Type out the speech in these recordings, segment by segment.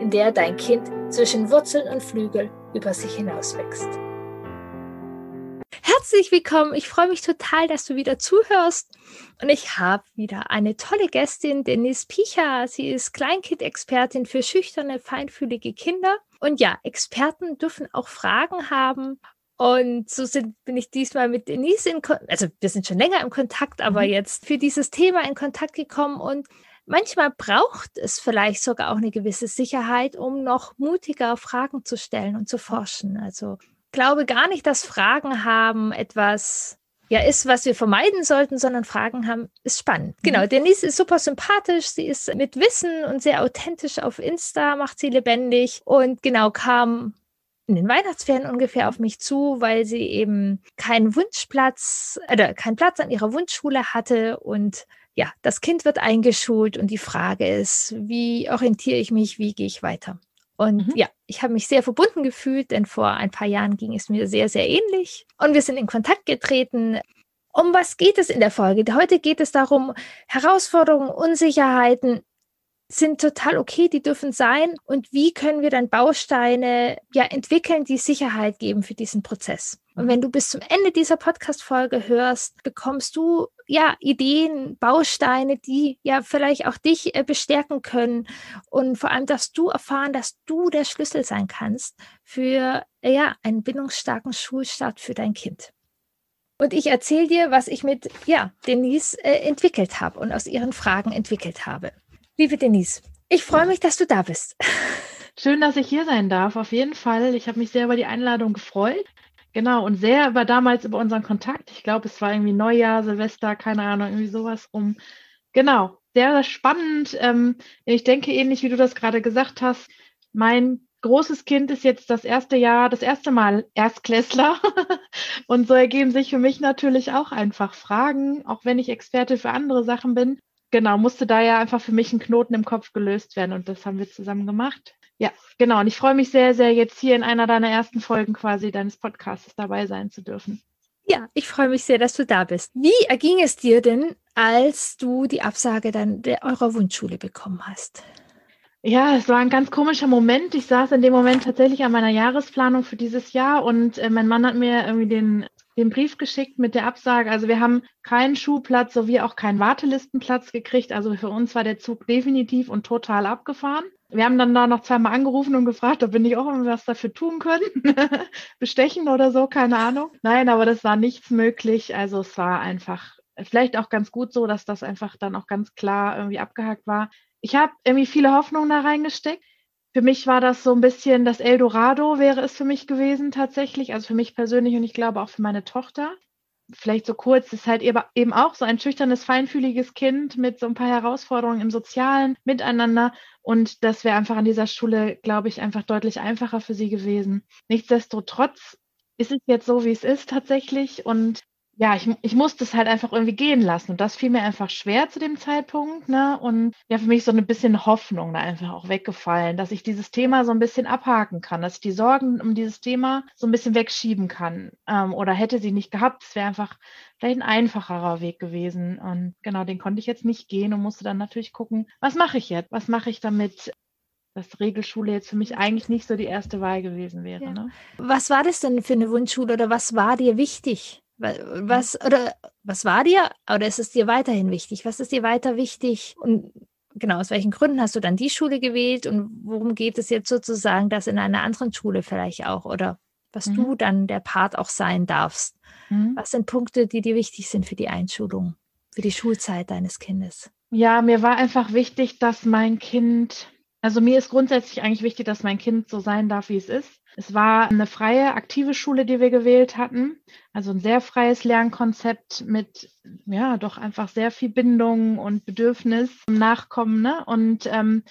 in der dein Kind zwischen Wurzeln und Flügel über sich hinauswächst. Herzlich willkommen. Ich freue mich total, dass du wieder zuhörst. Und ich habe wieder eine tolle Gästin, Denise Picha. Sie ist Kleinkind-Expertin für schüchterne, feinfühlige Kinder. Und ja, Experten dürfen auch Fragen haben. Und so sind, bin ich diesmal mit Denise in Kontakt, also wir sind schon länger im Kontakt, aber mhm. jetzt für dieses Thema in Kontakt gekommen und Manchmal braucht es vielleicht sogar auch eine gewisse Sicherheit, um noch mutiger Fragen zu stellen und zu forschen. Also glaube gar nicht, dass Fragen haben etwas ja ist, was wir vermeiden sollten, sondern Fragen haben, ist spannend. Mhm. Genau, Denise ist super sympathisch, sie ist mit Wissen und sehr authentisch auf Insta, macht sie lebendig und genau kam in den Weihnachtsferien ungefähr auf mich zu, weil sie eben keinen Wunschplatz oder keinen Platz an ihrer Wunschschule hatte und ja, das Kind wird eingeschult und die Frage ist, wie orientiere ich mich, wie gehe ich weiter? Und mhm. ja, ich habe mich sehr verbunden gefühlt, denn vor ein paar Jahren ging es mir sehr, sehr ähnlich. Und wir sind in Kontakt getreten. Um was geht es in der Folge? Heute geht es darum, Herausforderungen, Unsicherheiten, sind total okay, die dürfen sein. Und wie können wir dann Bausteine ja entwickeln, die Sicherheit geben für diesen Prozess? Und mhm. wenn du bis zum Ende dieser Podcast-Folge hörst, bekommst du ja Ideen, Bausteine, die ja vielleicht auch dich äh, bestärken können. Und vor allem dass du erfahren, dass du der Schlüssel sein kannst für äh, ja einen bindungsstarken Schulstart für dein Kind. Und ich erzähle dir, was ich mit ja, Denise äh, entwickelt habe und aus ihren Fragen entwickelt habe. Liebe Denise, ich freue mich, dass du da bist. Schön, dass ich hier sein darf, auf jeden Fall. Ich habe mich sehr über die Einladung gefreut. Genau, und sehr über damals über unseren Kontakt. Ich glaube, es war irgendwie Neujahr, Silvester, keine Ahnung, irgendwie sowas rum. Genau, sehr spannend. Ähm, ich denke ähnlich, wie du das gerade gesagt hast. Mein großes Kind ist jetzt das erste Jahr, das erste Mal Erstklässler. und so ergeben sich für mich natürlich auch einfach Fragen, auch wenn ich Experte für andere Sachen bin genau, musste da ja einfach für mich ein Knoten im Kopf gelöst werden und das haben wir zusammen gemacht. Ja, genau. Und ich freue mich sehr, sehr, jetzt hier in einer deiner ersten Folgen quasi deines Podcasts dabei sein zu dürfen. Ja, ich freue mich sehr, dass du da bist. Wie erging es dir denn, als du die Absage dann der eurer Wunschschule bekommen hast? Ja, es war ein ganz komischer Moment. Ich saß in dem Moment tatsächlich an meiner Jahresplanung für dieses Jahr und äh, mein Mann hat mir irgendwie den den Brief geschickt mit der Absage. Also wir haben keinen Schuhplatz sowie auch keinen Wartelistenplatz gekriegt. Also für uns war der Zug definitiv und total abgefahren. Wir haben dann da noch zweimal angerufen und gefragt, ob wir nicht auch irgendwas dafür tun können. Bestechen oder so, keine Ahnung. Nein, aber das war nichts möglich. Also es war einfach vielleicht auch ganz gut so, dass das einfach dann auch ganz klar irgendwie abgehakt war. Ich habe irgendwie viele Hoffnungen da reingesteckt für mich war das so ein bisschen das Eldorado wäre es für mich gewesen tatsächlich, also für mich persönlich und ich glaube auch für meine Tochter. Vielleicht so kurz, ist halt eben auch so ein schüchternes, feinfühliges Kind mit so ein paar Herausforderungen im sozialen Miteinander. Und das wäre einfach an dieser Schule, glaube ich, einfach deutlich einfacher für sie gewesen. Nichtsdestotrotz ist es jetzt so, wie es ist tatsächlich. Und ja, ich, ich musste es halt einfach irgendwie gehen lassen. Und das fiel mir einfach schwer zu dem Zeitpunkt. Ne? Und ja, für mich so ein bisschen Hoffnung da einfach auch weggefallen, dass ich dieses Thema so ein bisschen abhaken kann, dass ich die Sorgen um dieses Thema so ein bisschen wegschieben kann. Ähm, oder hätte sie nicht gehabt, es wäre einfach vielleicht ein einfacherer Weg gewesen. Und genau, den konnte ich jetzt nicht gehen und musste dann natürlich gucken, was mache ich jetzt? Was mache ich damit? dass Regelschule jetzt für mich eigentlich nicht so die erste Wahl gewesen wäre. Ja. Ne? Was war das denn für eine Wunschschule oder was war dir wichtig? Was oder was war dir oder ist es dir weiterhin wichtig? Was ist dir weiter wichtig? Und genau, aus welchen Gründen hast du dann die Schule gewählt und worum geht es jetzt sozusagen, das in einer anderen Schule vielleicht auch oder was mhm. du dann der Part auch sein darfst? Mhm. Was sind Punkte, die dir wichtig sind für die Einschulung, für die Schulzeit deines Kindes? Ja, mir war einfach wichtig, dass mein Kind, also mir ist grundsätzlich eigentlich wichtig, dass mein Kind so sein darf, wie es ist. Es war eine freie, aktive Schule, die wir gewählt hatten. Also ein sehr freies Lernkonzept mit, ja, doch einfach sehr viel Bindung und Bedürfnis im Nachkommen. Ne? Und ähm,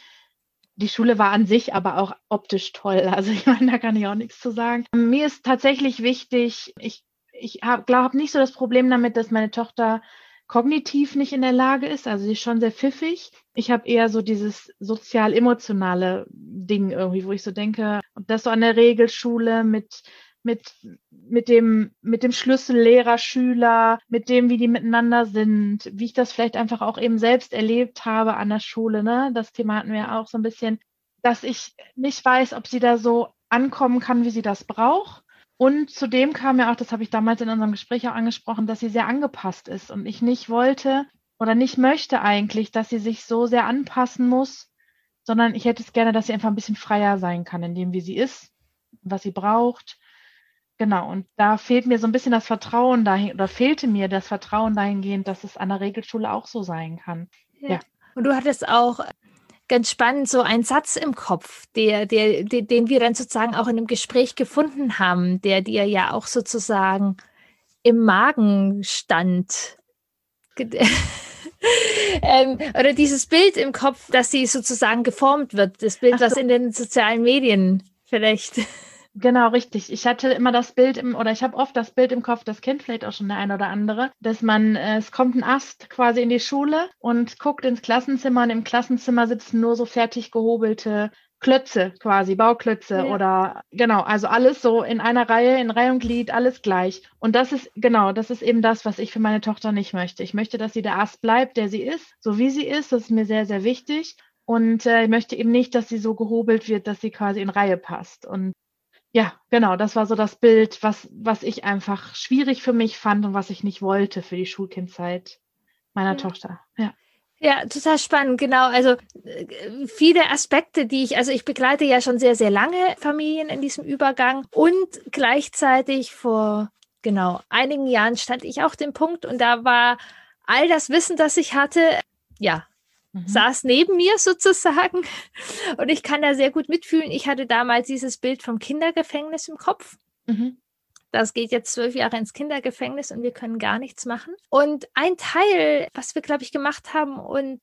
die Schule war an sich aber auch optisch toll. Also ich meine, da kann ich auch nichts zu sagen. Mir ist tatsächlich wichtig, ich, ich habe glaub, nicht so das Problem damit, dass meine Tochter kognitiv nicht in der Lage ist. Also sie ist schon sehr pfiffig. Ich habe eher so dieses sozial-emotionale Ding irgendwie, wo ich so denke, ob das so an der Regelschule mit mit, mit dem, mit dem Schlüssel Lehrer, Schüler, mit dem, wie die miteinander sind, wie ich das vielleicht einfach auch eben selbst erlebt habe an der Schule, ne? Das Thema hatten wir auch so ein bisschen, dass ich nicht weiß, ob sie da so ankommen kann, wie sie das braucht. Und zudem kam ja auch, das habe ich damals in unserem Gespräch auch angesprochen, dass sie sehr angepasst ist und ich nicht wollte oder nicht möchte eigentlich, dass sie sich so sehr anpassen muss, sondern ich hätte es gerne, dass sie einfach ein bisschen freier sein kann, in dem, wie sie ist, was sie braucht. Genau, und da fehlt mir so ein bisschen das Vertrauen dahin, oder fehlte mir das Vertrauen dahingehend, dass es an der Regelschule auch so sein kann. Ja. ja. Und du hattest auch ganz spannend so einen Satz im Kopf, der, der, der, den wir dann sozusagen auch in einem Gespräch gefunden haben, der dir ja auch sozusagen im Magen stand. ähm, oder dieses Bild im Kopf, dass sie sozusagen geformt wird, das Bild, so. was in den sozialen Medien vielleicht. Genau, richtig. Ich hatte immer das Bild im, oder ich habe oft das Bild im Kopf, das kennt vielleicht auch schon der eine oder andere, dass man, äh, es kommt ein Ast quasi in die Schule und guckt ins Klassenzimmer und im Klassenzimmer sitzen nur so fertig gehobelte Klötze quasi, Bauklötze ja. oder genau, also alles so in einer Reihe, in Reihe und Glied, alles gleich. Und das ist genau, das ist eben das, was ich für meine Tochter nicht möchte. Ich möchte, dass sie der Ast bleibt, der sie ist, so wie sie ist. Das ist mir sehr, sehr wichtig. Und äh, ich möchte eben nicht, dass sie so gehobelt wird, dass sie quasi in Reihe passt. Und ja, genau, das war so das Bild, was, was ich einfach schwierig für mich fand und was ich nicht wollte für die Schulkindzeit meiner ja. Tochter. Ja. Ja, total spannend, genau. Also äh, viele Aspekte, die ich, also ich begleite ja schon sehr, sehr lange Familien in diesem Übergang und gleichzeitig vor genau einigen Jahren stand ich auch den Punkt und da war all das Wissen, das ich hatte, ja, mhm. saß neben mir sozusagen. Und ich kann da sehr gut mitfühlen. Ich hatte damals dieses Bild vom Kindergefängnis im Kopf. Mhm. Das geht jetzt zwölf Jahre ins Kindergefängnis und wir können gar nichts machen. Und ein Teil, was wir, glaube ich, gemacht haben und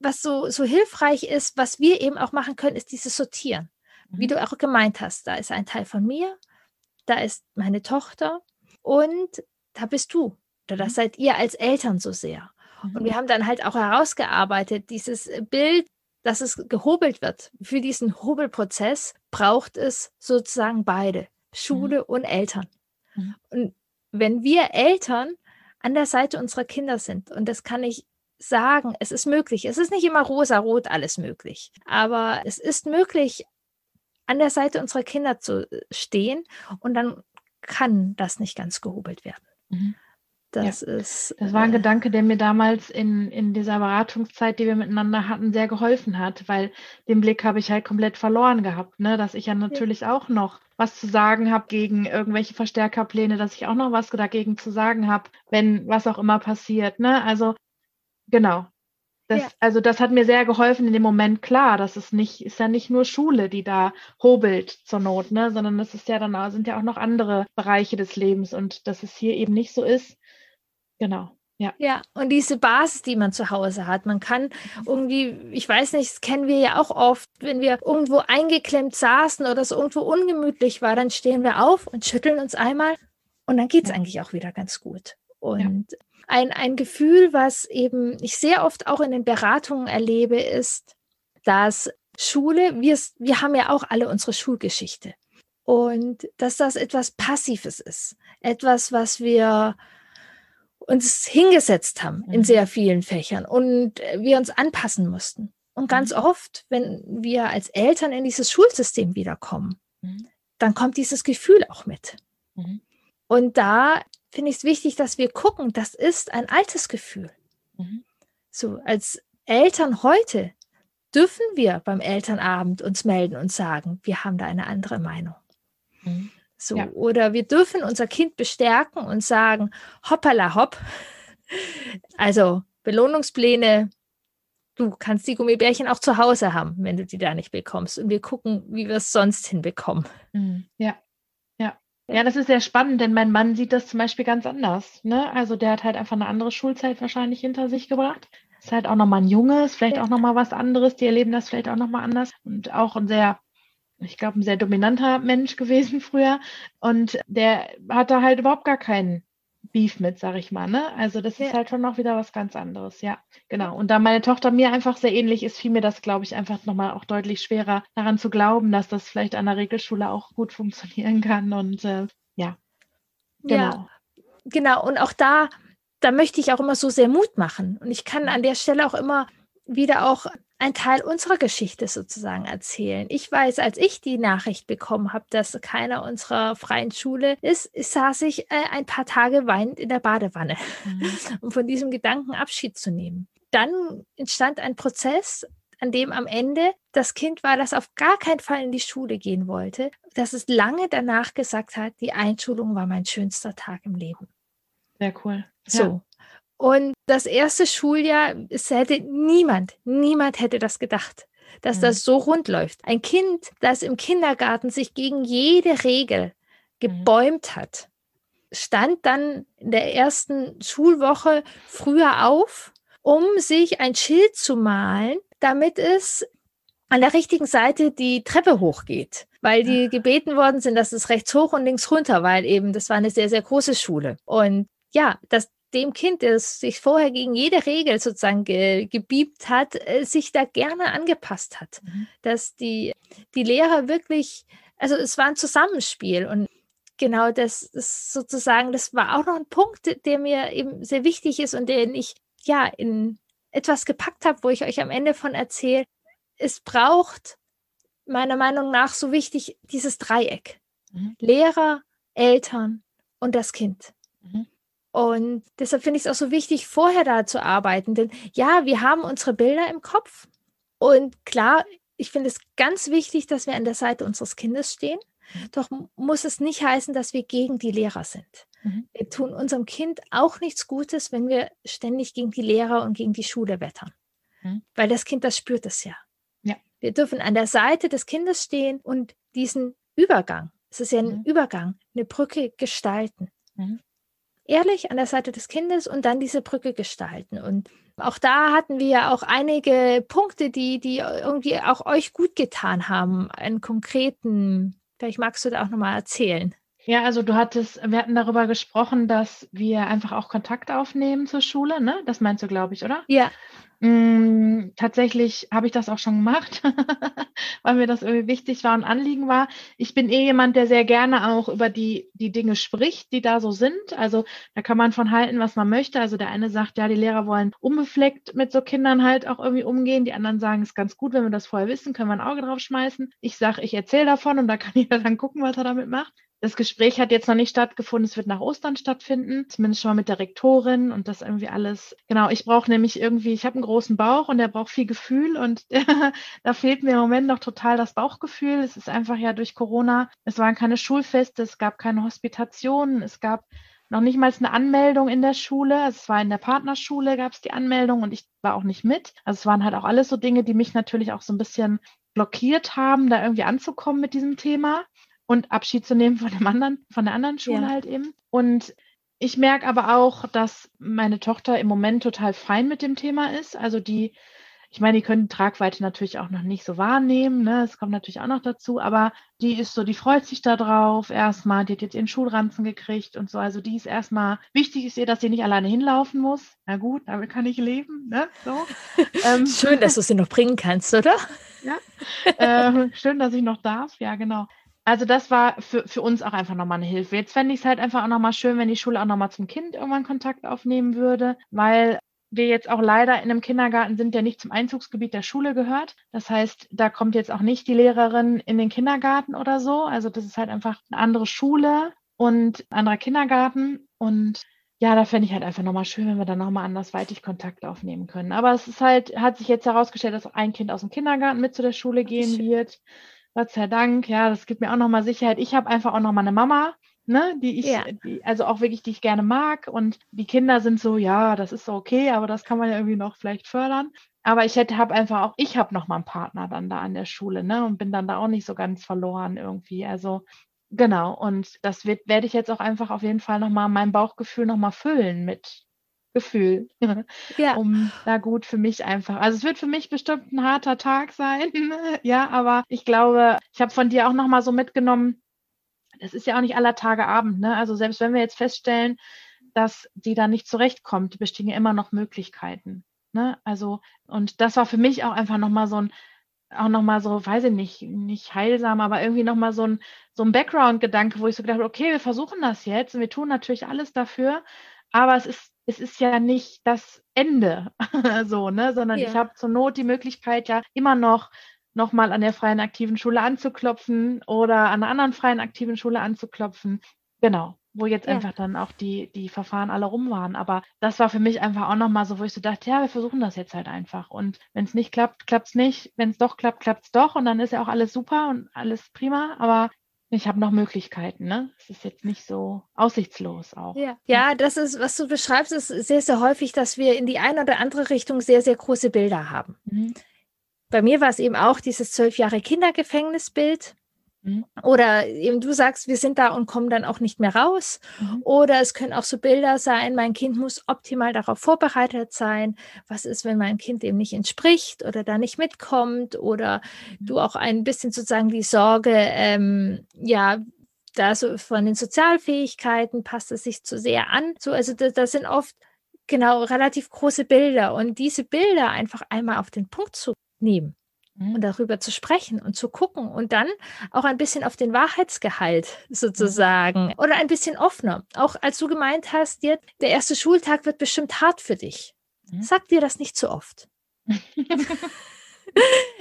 was so, so hilfreich ist, was wir eben auch machen können, ist dieses Sortieren. Mhm. Wie du auch gemeint hast, da ist ein Teil von mir, da ist meine Tochter und da bist du. Oder das mhm. seid ihr als Eltern so sehr. Und wir haben dann halt auch herausgearbeitet, dieses Bild, dass es gehobelt wird. Für diesen Hobelprozess braucht es sozusagen beide, Schule mhm. und Eltern. Mhm. Und wenn wir Eltern an der Seite unserer Kinder sind, und das kann ich sagen, es ist möglich. Es ist nicht immer rosa-rot alles möglich, aber es ist möglich, an der Seite unserer Kinder zu stehen und dann kann das nicht ganz gehobelt werden. Mhm. Das ja. ist. Das war ein äh, Gedanke, der mir damals in, in dieser Beratungszeit, die wir miteinander hatten, sehr geholfen hat, weil den Blick habe ich halt komplett verloren gehabt, ne? Dass ich ja natürlich ja. auch noch was zu sagen habe gegen irgendwelche Verstärkerpläne, dass ich auch noch was dagegen zu sagen habe, wenn was auch immer passiert, ne? Also genau. Das, ja. Also das hat mir sehr geholfen in dem Moment, klar, das ist nicht, ist ja nicht nur Schule, die da hobelt zur Not, ne, sondern das ist ja dann sind ja auch noch andere Bereiche des Lebens und dass es hier eben nicht so ist, Genau. Ja. ja, und diese Basis, die man zu Hause hat, man kann irgendwie, ich weiß nicht, das kennen wir ja auch oft, wenn wir irgendwo eingeklemmt saßen oder es irgendwo ungemütlich war, dann stehen wir auf und schütteln uns einmal und dann geht es ja. eigentlich auch wieder ganz gut. Und ja. ein, ein Gefühl, was eben ich sehr oft auch in den Beratungen erlebe, ist, dass Schule, wir, wir haben ja auch alle unsere Schulgeschichte und dass das etwas Passives ist, etwas, was wir uns hingesetzt haben in mhm. sehr vielen Fächern und äh, wir uns anpassen mussten. Und ganz mhm. oft, wenn wir als Eltern in dieses Schulsystem wiederkommen, mhm. dann kommt dieses Gefühl auch mit. Mhm. Und da finde ich es wichtig, dass wir gucken, das ist ein altes Gefühl. Mhm. So, als Eltern heute dürfen wir beim Elternabend uns melden und sagen, wir haben da eine andere Meinung. Mhm. So, ja. oder wir dürfen unser Kind bestärken und sagen, hoppala hopp. Also Belohnungspläne, du kannst die Gummibärchen auch zu Hause haben, wenn du die da nicht bekommst. Und wir gucken, wie wir es sonst hinbekommen. Mhm. Ja. Ja. Ja, das ist sehr spannend, denn mein Mann sieht das zum Beispiel ganz anders. Ne? Also der hat halt einfach eine andere Schulzeit wahrscheinlich hinter sich gebracht. ist halt auch nochmal ein Junge, ist vielleicht ja. auch nochmal was anderes, die erleben das vielleicht auch nochmal anders und auch ein sehr ich glaube, ein sehr dominanter Mensch gewesen früher. Und der hatte halt überhaupt gar keinen Beef mit, sag ich mal. Ne? Also das ja. ist halt schon noch wieder was ganz anderes. Ja, genau. Und da meine Tochter mir einfach sehr ähnlich ist, fiel mir das, glaube ich, einfach nochmal auch deutlich schwerer, daran zu glauben, dass das vielleicht an der Regelschule auch gut funktionieren kann. Und äh, ja, genau. Ja, genau. Und auch da, da möchte ich auch immer so sehr Mut machen. Und ich kann an der Stelle auch immer wieder auch ein Teil unserer Geschichte sozusagen erzählen. Ich weiß, als ich die Nachricht bekommen habe, dass keiner unserer freien Schule ist, saß ich äh, ein paar Tage weinend in der Badewanne, mhm. um von diesem Gedanken Abschied zu nehmen. Dann entstand ein Prozess, an dem am Ende das Kind war, das auf gar keinen Fall in die Schule gehen wollte, dass es lange danach gesagt hat, die Einschulung war mein schönster Tag im Leben. Sehr cool. So. Und das erste Schuljahr, es hätte niemand, niemand hätte das gedacht, dass mhm. das so rund läuft. Ein Kind, das im Kindergarten sich gegen jede Regel mhm. gebäumt hat, stand dann in der ersten Schulwoche früher auf, um sich ein Schild zu malen, damit es an der richtigen Seite die Treppe hochgeht, weil die gebeten worden sind, dass es rechts hoch und links runter, weil eben das war eine sehr, sehr große Schule. Und ja, das, dem Kind, das sich vorher gegen jede Regel sozusagen ge, gebiebt hat, äh, sich da gerne angepasst hat. Mhm. Dass die, die Lehrer wirklich, also es war ein Zusammenspiel und genau das, das sozusagen, das war auch noch ein Punkt, der mir eben sehr wichtig ist und den ich ja in etwas gepackt habe, wo ich euch am Ende von erzähle. Es braucht meiner Meinung nach so wichtig dieses Dreieck. Mhm. Lehrer, Eltern und das Kind. Mhm. Und deshalb finde ich es auch so wichtig, vorher da zu arbeiten. Denn ja, wir haben unsere Bilder im Kopf. Und klar, ich finde es ganz wichtig, dass wir an der Seite unseres Kindes stehen. Mhm. Doch muss es nicht heißen, dass wir gegen die Lehrer sind. Mhm. Wir tun unserem Kind auch nichts Gutes, wenn wir ständig gegen die Lehrer und gegen die Schule wettern. Mhm. Weil das Kind, das spürt es ja. ja. Wir dürfen an der Seite des Kindes stehen und diesen Übergang, es ist ja ein mhm. Übergang, eine Brücke gestalten. Ehrlich an der Seite des Kindes und dann diese Brücke gestalten. Und auch da hatten wir ja auch einige Punkte, die, die irgendwie auch euch gut getan haben, einen konkreten. Vielleicht magst du da auch nochmal erzählen. Ja, also du hattest, wir hatten darüber gesprochen, dass wir einfach auch Kontakt aufnehmen zur Schule, ne? Das meinst du, glaube ich, oder? Ja. Mm, tatsächlich habe ich das auch schon gemacht, weil mir das irgendwie wichtig war und Anliegen war. Ich bin eh jemand, der sehr gerne auch über die, die Dinge spricht, die da so sind. Also da kann man von halten, was man möchte. Also der eine sagt, ja, die Lehrer wollen unbefleckt mit so Kindern halt auch irgendwie umgehen. Die anderen sagen, es ist ganz gut, wenn wir das vorher wissen, können wir ein Auge drauf schmeißen. Ich sage, ich erzähle davon und da kann jeder dann gucken, was er damit macht. Das Gespräch hat jetzt noch nicht stattgefunden. Es wird nach Ostern stattfinden, zumindest schon mal mit der Rektorin und das irgendwie alles. Genau, ich brauche nämlich irgendwie, ich habe einen großen Bauch und der braucht viel Gefühl und da fehlt mir im Moment noch total das Bauchgefühl. Es ist einfach ja durch Corona, es waren keine Schulfeste, es gab keine Hospitationen, es gab noch nicht mal eine Anmeldung in der Schule. Also es war in der Partnerschule, gab es die Anmeldung und ich war auch nicht mit. Also es waren halt auch alles so Dinge, die mich natürlich auch so ein bisschen blockiert haben, da irgendwie anzukommen mit diesem Thema und Abschied zu nehmen von dem anderen, von der anderen Schule ja. halt eben. Und ich merke aber auch, dass meine Tochter im Moment total fein mit dem Thema ist. Also die, ich meine, die können Tragweite natürlich auch noch nicht so wahrnehmen, ne? Das kommt natürlich auch noch dazu, aber die ist so, die freut sich da drauf erstmal, die hat jetzt ihren Schulranzen gekriegt und so. Also die ist erstmal, wichtig ist ihr, dass sie nicht alleine hinlaufen muss. Na gut, damit kann ich leben, ne? So. ähm, schön, dass du sie noch bringen kannst, oder? Ja. Äh, schön, dass ich noch darf, ja, genau. Also das war für, für uns auch einfach nochmal eine Hilfe. Jetzt fände ich es halt einfach auch nochmal schön, wenn die Schule auch nochmal zum Kind irgendwann Kontakt aufnehmen würde, weil wir jetzt auch leider in einem Kindergarten sind, der nicht zum Einzugsgebiet der Schule gehört. Das heißt, da kommt jetzt auch nicht die Lehrerin in den Kindergarten oder so. Also das ist halt einfach eine andere Schule und ein anderer Kindergarten. Und ja, da fände ich halt einfach nochmal schön, wenn wir dann nochmal andersweitig Kontakt aufnehmen können. Aber es ist halt, hat sich jetzt herausgestellt, dass auch ein Kind aus dem Kindergarten mit zu der Schule gehen wird. Gott sei Dank, ja, das gibt mir auch nochmal Sicherheit. Ich habe einfach auch nochmal eine Mama, ne, die ich, ja. die, also auch wirklich, die ich gerne mag. Und die Kinder sind so, ja, das ist so okay, aber das kann man ja irgendwie noch vielleicht fördern. Aber ich hätte, habe einfach auch, ich habe nochmal einen Partner dann da an der Schule, ne, und bin dann da auch nicht so ganz verloren irgendwie. Also Genau, und das wird, werde ich jetzt auch einfach auf jeden Fall nochmal mein Bauchgefühl nochmal füllen mit Gefühl, ja. um da gut für mich einfach. Also es wird für mich bestimmt ein harter Tag sein, ja, aber ich glaube, ich habe von dir auch nochmal so mitgenommen, das ist ja auch nicht aller Tage Abend, ne? Also selbst wenn wir jetzt feststellen, dass sie da nicht zurechtkommt, bestehen ja immer noch Möglichkeiten. Ne? Also, und das war für mich auch einfach nochmal so ein, auch nochmal so, weiß ich nicht, nicht heilsam, aber irgendwie nochmal so ein, so ein Background-Gedanke, wo ich so gedacht habe, okay, wir versuchen das jetzt und wir tun natürlich alles dafür, aber es ist, es ist ja nicht das Ende, so, ne, sondern ja. ich habe zur Not die Möglichkeit ja immer noch nochmal an der freien aktiven Schule anzuklopfen oder an einer anderen freien aktiven Schule anzuklopfen. Genau wo jetzt ja. einfach dann auch die, die Verfahren alle rum waren. Aber das war für mich einfach auch nochmal so, wo ich so dachte, ja, wir versuchen das jetzt halt einfach. Und wenn es nicht klappt, klappt es nicht. Wenn es doch klappt, klappt es doch. Und dann ist ja auch alles super und alles prima. Aber ich habe noch Möglichkeiten, ne? Es ist jetzt nicht so aussichtslos auch. Ja. ja, das ist, was du beschreibst, ist sehr, sehr häufig, dass wir in die eine oder andere Richtung sehr, sehr große Bilder haben. Mhm. Bei mir war es eben auch dieses zwölf Jahre Kindergefängnisbild. Mhm. Oder eben du sagst, wir sind da und kommen dann auch nicht mehr raus. Mhm. Oder es können auch so Bilder sein, mein Kind muss optimal darauf vorbereitet sein. Was ist, wenn mein Kind dem nicht entspricht oder da nicht mitkommt? Oder mhm. du auch ein bisschen sozusagen die Sorge, ähm, ja, da so von den Sozialfähigkeiten passt es sich zu sehr an. So, also das, das sind oft genau relativ große Bilder und diese Bilder einfach einmal auf den Punkt zu nehmen und mhm. darüber zu sprechen und zu gucken und dann auch ein bisschen auf den Wahrheitsgehalt sozusagen oder ein bisschen offener. Auch als du gemeint hast, dir, der erste Schultag wird bestimmt hart für dich. Mhm. Sag dir das nicht zu oft.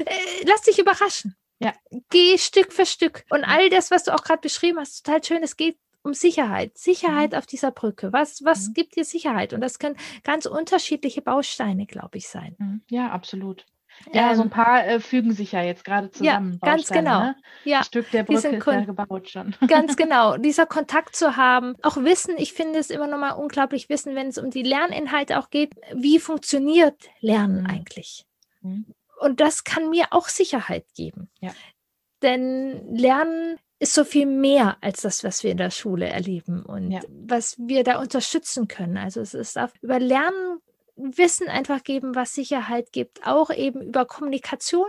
Äh, lass dich überraschen. Ja. Geh Stück für Stück. Und all das, was du auch gerade beschrieben hast, total schön, es geht um Sicherheit. Sicherheit mhm. auf dieser Brücke. Was, was mhm. gibt dir Sicherheit? Und das können ganz unterschiedliche Bausteine, glaube ich, sein. Mhm. Ja, absolut. Ja, ähm, so ein paar äh, fügen sich ja jetzt gerade zusammen. Ja, ganz genau. Ne? Ja, ein Stück der Brücke ist ja gebaut schon. Ganz genau. Dieser Kontakt zu haben, auch Wissen, ich finde es immer noch mal unglaublich Wissen, wenn es um die Lerninhalte auch geht, wie funktioniert Lernen mhm. eigentlich? Mhm. Und das kann mir auch Sicherheit geben. Ja. Denn Lernen ist so viel mehr als das, was wir in der Schule erleben und ja. was wir da unterstützen können. Also es ist auf, über Lernen Wissen einfach geben, was Sicherheit gibt, auch eben über Kommunikation.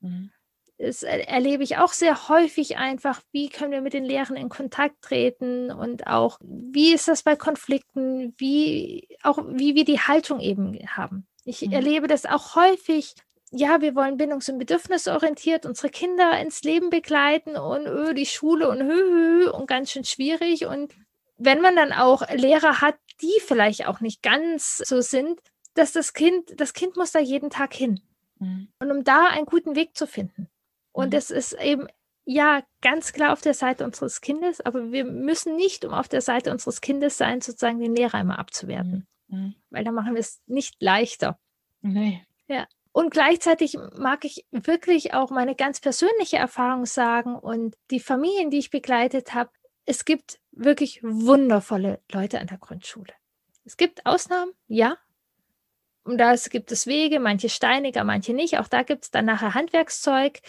Mhm. Das erlebe ich auch sehr häufig einfach, wie können wir mit den Lehrern in Kontakt treten und auch, wie ist das bei Konflikten, wie auch, wie wir die Haltung eben haben. Ich mhm. erlebe das auch häufig, ja, wir wollen bindungs- und bedürfnisorientiert unsere Kinder ins Leben begleiten und öh, die Schule und hö, hö, und ganz schön schwierig. Und wenn man dann auch Lehrer hat, die vielleicht auch nicht ganz so sind, dass das Kind, das Kind muss da jeden Tag hin. Mhm. Und um da einen guten Weg zu finden. Und mhm. das ist eben, ja, ganz klar auf der Seite unseres Kindes, aber wir müssen nicht, um auf der Seite unseres Kindes sein, sozusagen den Lehrer immer abzuwerten. Mhm. mhm. Weil dann machen wir es nicht leichter. Nee. Ja. Und gleichzeitig mag ich wirklich auch meine ganz persönliche Erfahrung sagen und die Familien, die ich begleitet habe, es gibt wirklich wundervolle Leute an der Grundschule. Es gibt Ausnahmen, ja. Und da gibt es Wege, manche steiniger, manche nicht. Auch da gibt es dann nachher Handwerkszeug.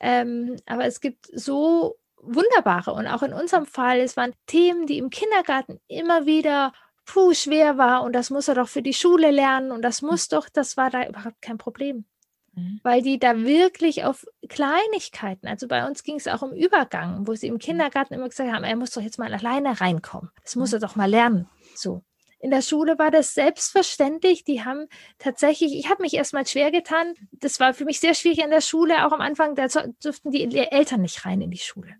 Ähm, aber es gibt so wunderbare und auch in unserem Fall, es waren Themen, die im Kindergarten immer wieder puh, schwer war und das muss er doch für die Schule lernen und das muss doch, das war da überhaupt kein Problem. Mhm. Weil die da wirklich auf Kleinigkeiten, also bei uns ging es auch um Übergang, wo sie im mhm. Kindergarten immer gesagt haben, er muss doch jetzt mal alleine reinkommen. Das muss mhm. er doch mal lernen. So. In der Schule war das selbstverständlich. Die haben tatsächlich, ich habe mich erstmal schwer getan. Das war für mich sehr schwierig in der Schule, auch am Anfang, da durften die Eltern nicht rein in die Schule.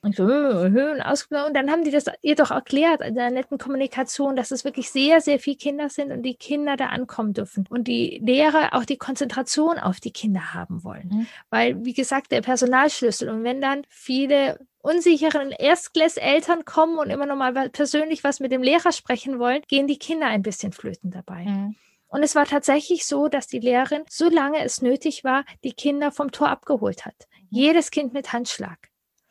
Und so, Höhen ausgenommen. Und dann haben die das ihr doch erklärt in der netten Kommunikation, dass es wirklich sehr, sehr viele Kinder sind und die Kinder da ankommen dürfen. Und die Lehrer auch die Konzentration auf die Kinder haben wollen. Mhm. Weil, wie gesagt, der Personalschlüssel. Und wenn dann viele unsicheren Erstklässeltern kommen und immer noch mal persönlich was mit dem Lehrer sprechen wollen, gehen die Kinder ein bisschen flöten dabei. Mhm. Und es war tatsächlich so, dass die Lehrerin, solange es nötig war, die Kinder vom Tor abgeholt hat. Mhm. Jedes Kind mit Handschlag.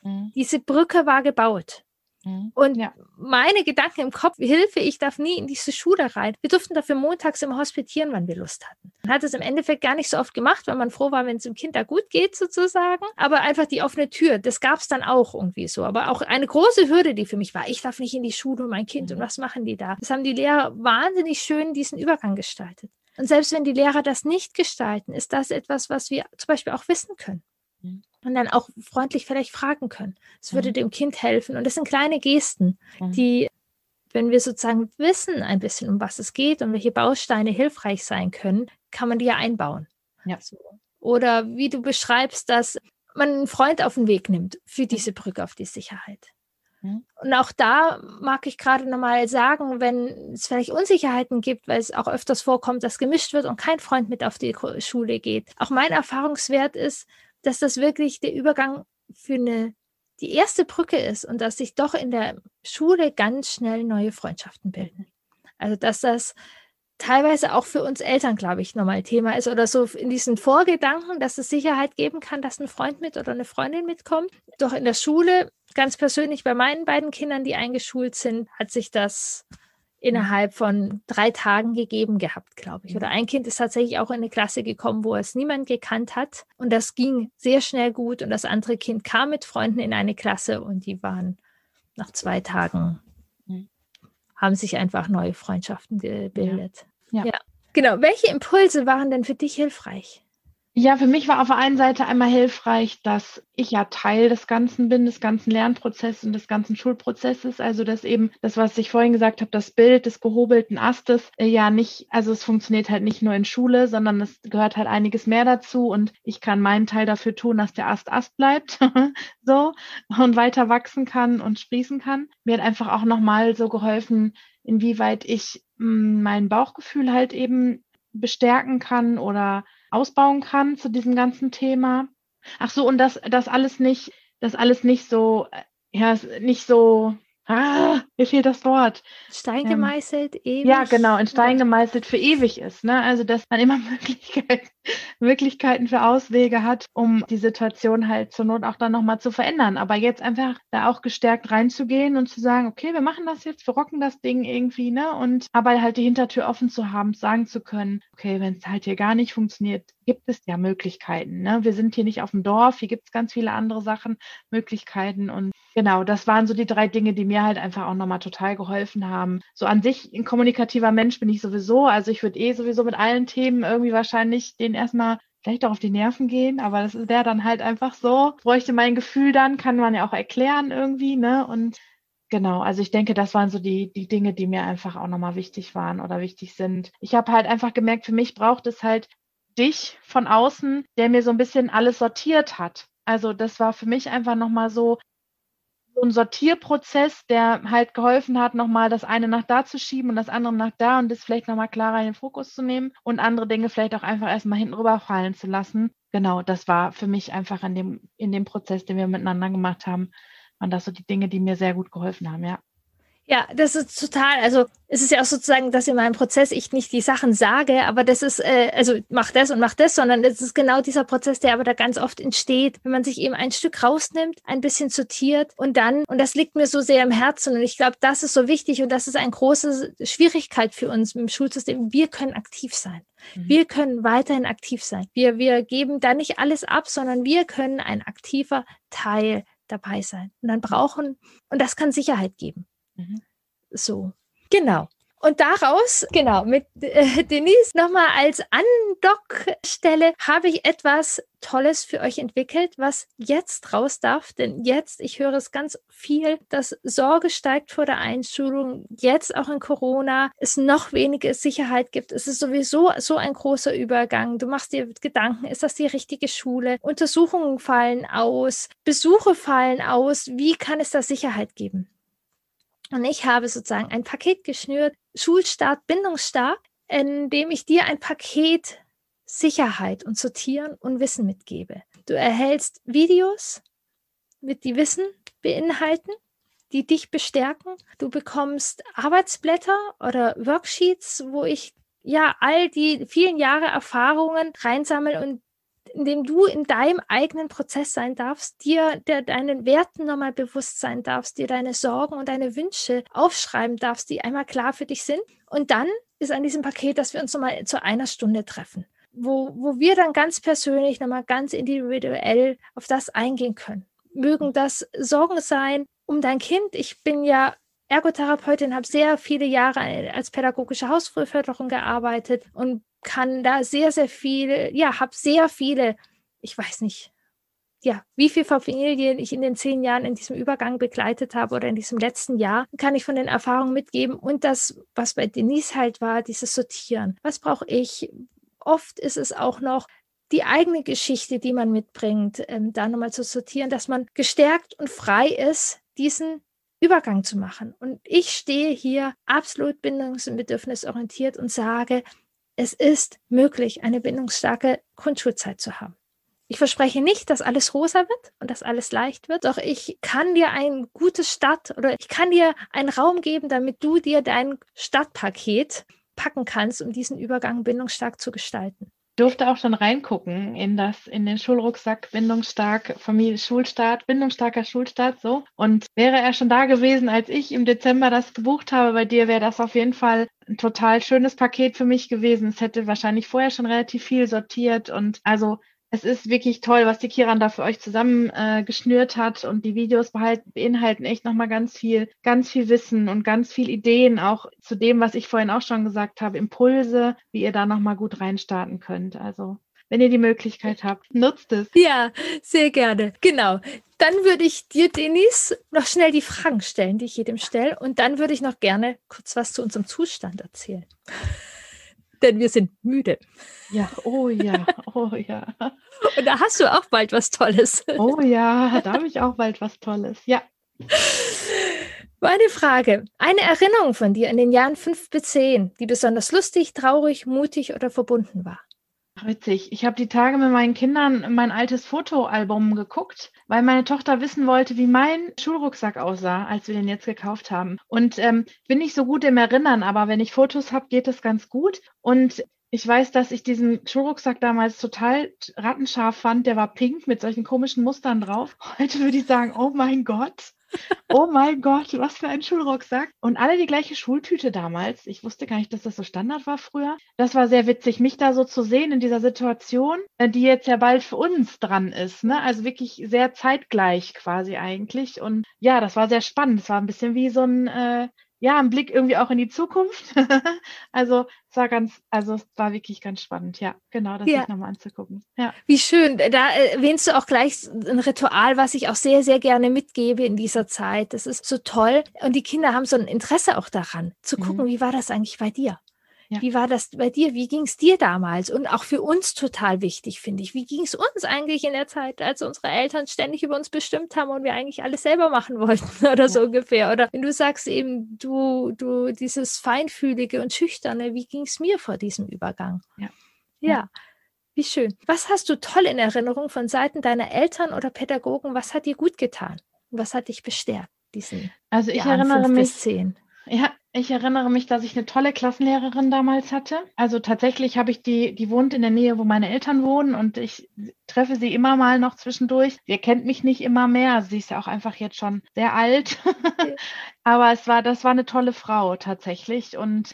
Mhm. Diese Brücke war gebaut. Mhm. Und ja. meine Gedanken im Kopf, Hilfe, ich darf nie in diese Schule rein. Wir durften dafür montags immer hospitieren, wann wir Lust hatten. Man hat es im Endeffekt gar nicht so oft gemacht, weil man froh war, wenn es dem Kind da gut geht, sozusagen. Aber einfach die offene Tür, das gab es dann auch irgendwie so. Aber auch eine große Hürde, die für mich war, ich darf nicht in die Schule und mein Kind und mhm. was machen die da? Das haben die Lehrer wahnsinnig schön diesen Übergang gestaltet. Und selbst wenn die Lehrer das nicht gestalten, ist das etwas, was wir zum Beispiel auch wissen können. Und dann auch freundlich vielleicht fragen können. Es würde dem Kind helfen. Und das sind kleine Gesten, die, wenn wir sozusagen wissen ein bisschen, um was es geht und welche Bausteine hilfreich sein können, kann man die ja einbauen. Ja. So. Oder wie du beschreibst, dass man einen Freund auf den Weg nimmt für diese Brücke auf die Sicherheit. Und auch da mag ich gerade nochmal sagen, wenn es vielleicht Unsicherheiten gibt, weil es auch öfters vorkommt, dass gemischt wird und kein Freund mit auf die Schule geht. Auch mein Erfahrungswert ist, dass das wirklich der Übergang für eine, die erste Brücke ist und dass sich doch in der Schule ganz schnell neue Freundschaften bilden. Also dass das teilweise auch für uns Eltern, glaube ich, nochmal Thema ist oder so in diesen Vorgedanken, dass es Sicherheit geben kann, dass ein Freund mit oder eine Freundin mitkommt. Doch in der Schule, ganz persönlich bei meinen beiden Kindern, die eingeschult sind, hat sich das innerhalb von drei Tagen gegeben gehabt, glaube ich. Oder ein Kind ist tatsächlich auch in eine Klasse gekommen, wo es niemand gekannt hat. Und das ging sehr schnell gut. Und das andere Kind kam mit Freunden in eine Klasse und die waren nach zwei Tagen, mhm. haben sich einfach neue Freundschaften gebildet. Ja. ja. Genau. Welche Impulse waren denn für dich hilfreich? Ja, für mich war auf der einen Seite einmal hilfreich, dass ich ja Teil des Ganzen bin, des ganzen Lernprozesses und des ganzen Schulprozesses. Also, dass eben das, was ich vorhin gesagt habe, das Bild des gehobelten Astes äh, ja nicht, also es funktioniert halt nicht nur in Schule, sondern es gehört halt einiges mehr dazu und ich kann meinen Teil dafür tun, dass der Ast Ast bleibt, so, und weiter wachsen kann und sprießen kann. Mir hat einfach auch nochmal so geholfen, inwieweit ich mh, hm, mein Bauchgefühl halt eben bestärken kann oder ausbauen kann zu diesem ganzen Thema. Ach so, und das, das alles nicht, das alles nicht so, äh, ja, nicht so Ah, mir fehlt das Wort. Stein ähm, gemeißelt, ähm, ewig. Ja, genau, in Stein gemeißelt für ewig ist. Ne? Also, dass man immer Möglichkeiten, Möglichkeiten für Auswege hat, um die Situation halt zur Not auch dann nochmal zu verändern. Aber jetzt einfach da auch gestärkt reinzugehen und zu sagen, okay, wir machen das jetzt, wir rocken das Ding irgendwie, ne? Und aber halt die Hintertür offen zu haben, sagen zu können, okay, wenn es halt hier gar nicht funktioniert, gibt es ja Möglichkeiten. Ne? Wir sind hier nicht auf dem Dorf, hier gibt es ganz viele andere Sachen, Möglichkeiten. Und genau, das waren so die drei Dinge, die mir halt einfach auch nochmal total geholfen haben. So an sich ein kommunikativer Mensch bin ich sowieso. Also ich würde eh sowieso mit allen Themen irgendwie wahrscheinlich den erstmal vielleicht auch auf die Nerven gehen, aber das wäre dann halt einfach so. Bräuchte mein Gefühl dann, kann man ja auch erklären irgendwie, ne? Und Genau, also ich denke, das waren so die, die Dinge, die mir einfach auch nochmal wichtig waren oder wichtig sind. Ich habe halt einfach gemerkt, für mich braucht es halt dich von außen, der mir so ein bisschen alles sortiert hat. Also das war für mich einfach nochmal so, so ein Sortierprozess, der halt geholfen hat, nochmal das eine nach da zu schieben und das andere nach da und das vielleicht nochmal klarer in den Fokus zu nehmen und andere Dinge vielleicht auch einfach erstmal hinten rüberfallen zu lassen. Genau, das war für mich einfach in dem, in dem Prozess, den wir miteinander gemacht haben, waren das so die Dinge, die mir sehr gut geholfen haben, ja. Ja, das ist total, also es ist ja auch sozusagen, dass in meinem Prozess ich nicht die Sachen sage, aber das ist, äh, also mach das und mach das, sondern es ist genau dieser Prozess, der aber da ganz oft entsteht, wenn man sich eben ein Stück rausnimmt, ein bisschen sortiert und dann, und das liegt mir so sehr im Herzen und ich glaube, das ist so wichtig und das ist eine große Schwierigkeit für uns im Schulsystem. Wir können aktiv sein. Mhm. Wir können weiterhin aktiv sein. Wir, wir geben da nicht alles ab, sondern wir können ein aktiver Teil dabei sein. Und dann brauchen, und das kann Sicherheit geben. Mhm. So, genau. Und daraus, genau, mit äh, Denise nochmal als Andockstelle habe ich etwas Tolles für euch entwickelt, was jetzt raus darf. Denn jetzt, ich höre es ganz viel, dass Sorge steigt vor der Einschulung. Jetzt auch in Corona es noch weniger Sicherheit gibt. Es ist sowieso so ein großer Übergang. Du machst dir Gedanken, ist das die richtige Schule? Untersuchungen fallen aus, Besuche fallen aus. Wie kann es da Sicherheit geben? Und ich habe sozusagen ein Paket geschnürt, Schulstart, Bindungsstart, in dem ich dir ein Paket Sicherheit und Sortieren und Wissen mitgebe. Du erhältst Videos, mit die Wissen beinhalten, die dich bestärken. Du bekommst Arbeitsblätter oder Worksheets, wo ich ja all die vielen Jahre Erfahrungen reinsammle und in dem du in deinem eigenen Prozess sein darfst, dir der deinen Werten nochmal bewusst sein darfst, dir deine Sorgen und deine Wünsche aufschreiben darfst, die einmal klar für dich sind. Und dann ist an diesem Paket, dass wir uns nochmal zu einer Stunde treffen, wo, wo wir dann ganz persönlich nochmal ganz individuell auf das eingehen können. Mögen das Sorgen sein um dein Kind. Ich bin ja Ergotherapeutin, habe sehr viele Jahre als pädagogische Hausfrühförderung gearbeitet und kann da sehr, sehr viele, ja, habe sehr viele, ich weiß nicht, ja, wie viele Familien ich in den zehn Jahren in diesem Übergang begleitet habe oder in diesem letzten Jahr, kann ich von den Erfahrungen mitgeben. Und das, was bei Denise halt war, dieses Sortieren. Was brauche ich? Oft ist es auch noch die eigene Geschichte, die man mitbringt, ähm, da nochmal zu sortieren, dass man gestärkt und frei ist, diesen Übergang zu machen. Und ich stehe hier absolut bindungs- und bedürfnisorientiert und sage, es ist möglich, eine bindungsstarke Grundschulzeit zu haben. Ich verspreche nicht, dass alles rosa wird und dass alles leicht wird, doch ich kann dir ein gutes Start oder ich kann dir einen Raum geben, damit du dir dein Stadtpaket packen kannst, um diesen Übergang bindungsstark zu gestalten durfte auch schon reingucken in das, in den Schulrucksack Bindungsstark, Familie, Schulstart, bindungsstarker Schulstart, so. Und wäre er schon da gewesen, als ich im Dezember das gebucht habe bei dir, wäre das auf jeden Fall ein total schönes Paket für mich gewesen. Es hätte wahrscheinlich vorher schon relativ viel sortiert und also es ist wirklich toll, was die Kiran da für euch zusammen äh, hat und die Videos behalten, beinhalten echt nochmal ganz viel, ganz viel Wissen und ganz viel Ideen, auch zu dem, was ich vorhin auch schon gesagt habe, Impulse, wie ihr da nochmal gut reinstarten könnt. Also wenn ihr die Möglichkeit habt, nutzt es. Ja, sehr gerne. Genau. Dann würde ich dir, Denise, noch schnell die Fragen stellen, die ich jedem stelle. Und dann würde ich noch gerne kurz was zu unserem Zustand erzählen denn wir sind müde. Ja, oh ja, oh ja. Und da hast du auch bald was Tolles. Oh ja, da habe ich auch bald was Tolles. Ja. Meine Frage: Eine Erinnerung von dir in den Jahren fünf bis zehn, die besonders lustig, traurig, mutig oder verbunden war? Witzig. Ich habe die Tage mit meinen Kindern mein altes Fotoalbum geguckt, weil meine Tochter wissen wollte, wie mein Schulrucksack aussah, als wir den jetzt gekauft haben. Und ähm, bin nicht so gut im Erinnern, aber wenn ich Fotos habe, geht es ganz gut. Und ich weiß, dass ich diesen Schulrucksack damals total rattenscharf fand. Der war pink mit solchen komischen Mustern drauf. Heute würde ich sagen, oh mein Gott, Oh mein Gott, was für ein Schulrucksack. Und alle die gleiche Schultüte damals. Ich wusste gar nicht, dass das so Standard war früher. Das war sehr witzig, mich da so zu sehen in dieser Situation, äh, die jetzt ja bald für uns dran ist. Ne? Also wirklich sehr zeitgleich quasi eigentlich. Und ja, das war sehr spannend. Es war ein bisschen wie so ein äh, ja, ein Blick irgendwie auch in die Zukunft. also es war ganz, also es war wirklich ganz spannend, ja, genau, das ja. sich nochmal anzugucken. Ja. Wie schön. Da erwähnst du auch gleich ein Ritual, was ich auch sehr, sehr gerne mitgebe in dieser Zeit. Das ist so toll. Und die Kinder haben so ein Interesse auch daran, zu gucken, mhm. wie war das eigentlich bei dir? Ja. Wie war das bei dir? Wie ging es dir damals? Und auch für uns total wichtig, finde ich. Wie ging es uns eigentlich in der Zeit, als unsere Eltern ständig über uns bestimmt haben und wir eigentlich alles selber machen wollten oder ja. so ungefähr? Oder wenn du sagst eben, du, du, dieses Feinfühlige und Schüchterne, wie ging es mir vor diesem Übergang? Ja. ja. Wie schön. Was hast du toll in Erinnerung von Seiten deiner Eltern oder Pädagogen? Was hat dir gut getan? Was hat dich bestärkt? Diesen also ich Jahren erinnere mich. Ja, ich erinnere mich, dass ich eine tolle Klassenlehrerin damals hatte. Also tatsächlich habe ich die, die wohnt in der Nähe, wo meine Eltern wohnen und ich treffe sie immer mal noch zwischendurch. Sie erkennt mich nicht immer mehr. Sie ist ja auch einfach jetzt schon sehr alt. Aber es war, das war eine tolle Frau tatsächlich und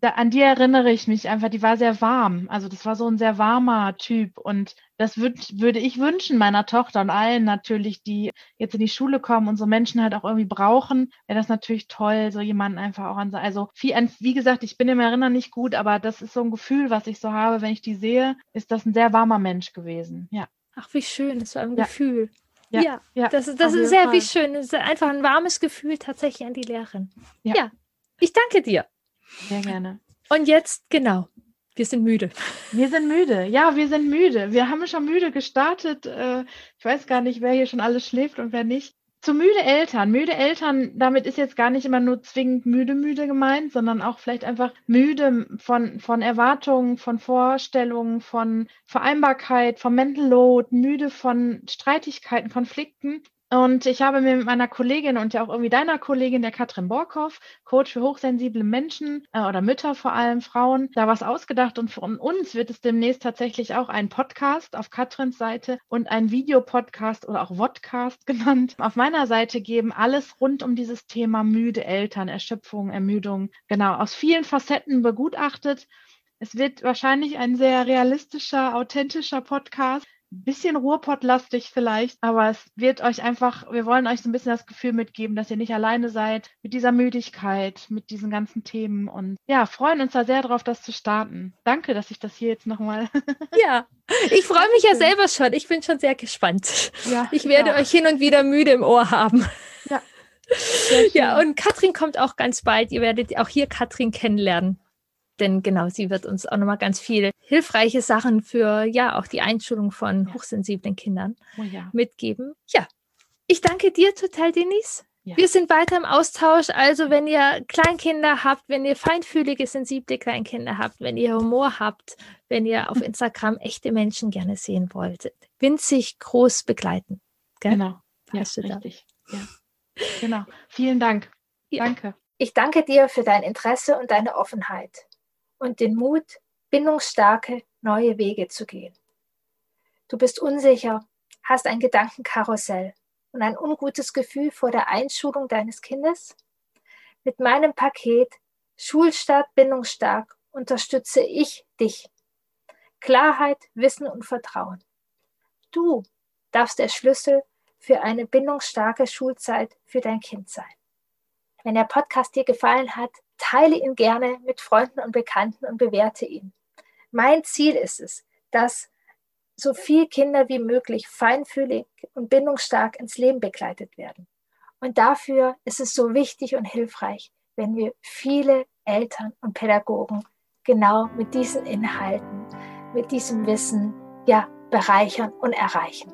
da, an die erinnere ich mich einfach, die war sehr warm. Also das war so ein sehr warmer Typ. Und das würd, würde ich wünschen meiner Tochter und allen natürlich, die jetzt in die Schule kommen und so Menschen halt auch irgendwie brauchen, wäre das natürlich toll, so jemanden einfach auch an. Also wie, wie gesagt, ich bin im Erinnern nicht gut, aber das ist so ein Gefühl, was ich so habe, wenn ich die sehe, ist das ein sehr warmer Mensch gewesen. Ja. Ach, wie schön, das war ein ja. Gefühl. Ja, ja, ja, das, das ist sehr Fall. wie schön. Das ist einfach ein warmes Gefühl tatsächlich an die Lehrerin. Ja. ja. Ich danke dir. Sehr gerne. Und jetzt, genau, wir sind müde. Wir sind müde. Ja, wir sind müde. Wir haben schon müde gestartet. Äh, ich weiß gar nicht, wer hier schon alles schläft und wer nicht. Zu müde Eltern. Müde Eltern, damit ist jetzt gar nicht immer nur zwingend müde, müde gemeint, sondern auch vielleicht einfach müde von, von Erwartungen, von Vorstellungen, von Vereinbarkeit, vom Mental Load, müde von Streitigkeiten, Konflikten Und ich habe mir mit meiner Kollegin und ja auch irgendwie deiner Kollegin, der Katrin Borkow, Coach für hochsensible Menschen äh, oder Mütter vor allem, Frauen, da was ausgedacht. Und von uns wird es demnächst tatsächlich auch einen Podcast auf Katrins Seite und einen Videopodcast oder auch Vodcast genannt auf meiner Seite geben. Alles rund um dieses Thema müde Eltern, Erschöpfung, Ermüdung, genau, aus vielen Facetten begutachtet. Es wird wahrscheinlich ein sehr realistischer, authentischer Podcast ein bisschen Ruhrpottlastig vielleicht, aber es wird euch einfach, wir wollen euch so ein bisschen das Gefühl mitgeben, dass ihr nicht alleine seid mit dieser Müdigkeit, mit diesen ganzen Themen und ja, freuen uns da sehr drauf, das zu starten. Danke, dass ich das hier jetzt nochmal. ja, ich freue mich ja selber schon. Ich bin schon sehr gespannt. Ja, ich werde ja. euch hin und wieder müde im Ohr haben. Ja. Ja, und Katrin kommt auch ganz bald. Ihr werdet auch hier Katrin kennenlernen denn genau, sie wird uns auch nochmal ganz viele hilfreiche Sachen für ja auch die Einschulung von hochsensiblen Kindern oh ja. mitgeben. Ja, ich danke dir total, Denise. Ja. Wir sind weiter im Austausch. Also, wenn ihr Kleinkinder habt, wenn ihr feinfühlige, sensible Kleinkinder habt, wenn ihr Humor habt, wenn ihr auf Instagram echte Menschen gerne sehen wolltet, winzig groß begleiten. Gell? Genau. Ja, richtig. Ja. Genau. Vielen Dank. Ja. Danke. Ich danke dir für dein Interesse und deine Offenheit und den Mut, bindungsstarke neue Wege zu gehen. Du bist unsicher, hast ein Gedankenkarussell und ein ungutes Gefühl vor der Einschulung deines Kindes? Mit meinem Paket Schulstart bindungsstark unterstütze ich dich. Klarheit, Wissen und Vertrauen. Du darfst der Schlüssel für eine bindungsstarke Schulzeit für dein Kind sein. Wenn der Podcast dir gefallen hat, teile ihn gerne mit Freunden und Bekannten und bewerte ihn. Mein Ziel ist es, dass so viele Kinder wie möglich feinfühlig und bindungsstark ins Leben begleitet werden. Und dafür ist es so wichtig und hilfreich, wenn wir viele Eltern und Pädagogen genau mit diesen Inhalten, mit diesem Wissen ja bereichern und erreichen.